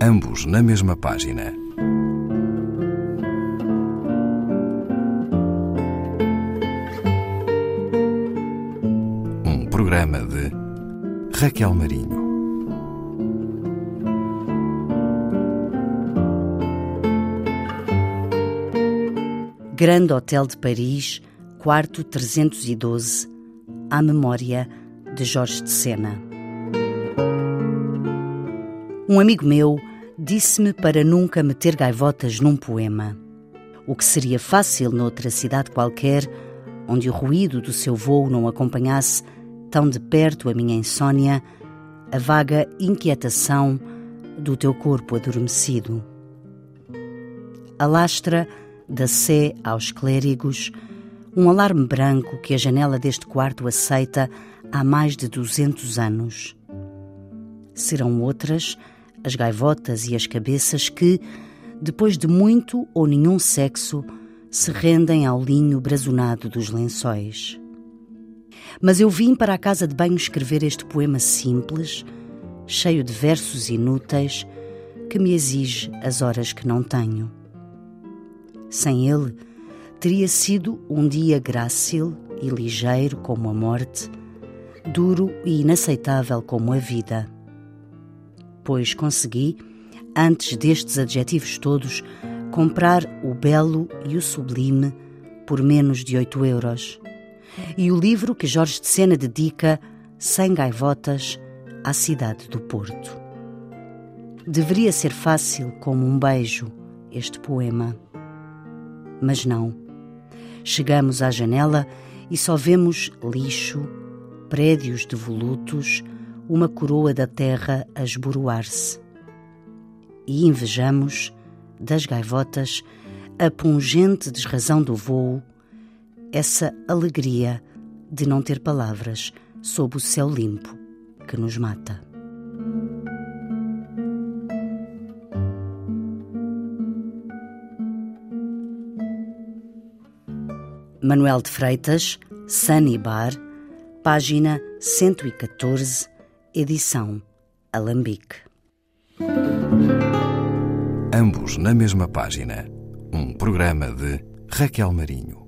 ambos na mesma página. Um programa de Raquel Marinho. Grande Hotel de Paris, quarto 312, à memória de Jorge de Sena. Um amigo meu disse-me para nunca meter gaivotas num poema, o que seria fácil noutra cidade qualquer, onde o ruído do seu voo não acompanhasse tão de perto a minha insônia, a vaga inquietação do teu corpo adormecido. Alastra da sé aos clérigos, um alarme branco que a janela deste quarto aceita há mais de duzentos anos. Serão outras as gaivotas e as cabeças que, depois de muito ou nenhum sexo, se rendem ao linho brazonado dos lençóis. Mas eu vim para a casa de banho escrever este poema simples, cheio de versos inúteis, que me exige as horas que não tenho. Sem ele, teria sido um dia grácil e ligeiro como a morte, duro e inaceitável como a vida pois consegui, antes destes adjetivos todos, comprar o belo e o sublime por menos de oito euros. E o livro que Jorge de Sena dedica, Sem Gaivotas, à cidade do Porto. Deveria ser fácil como um beijo este poema. Mas não. Chegamos à janela e só vemos lixo, prédios devolutos, uma coroa da terra a esboroar-se. E invejamos, das gaivotas, a pungente desrazão do vôo, essa alegria de não ter palavras sob o céu limpo que nos mata. Manuel de Freitas, Sunny Bar, página 114 edição Alambique. Ambos na mesma página. Um programa de Raquel Marinho.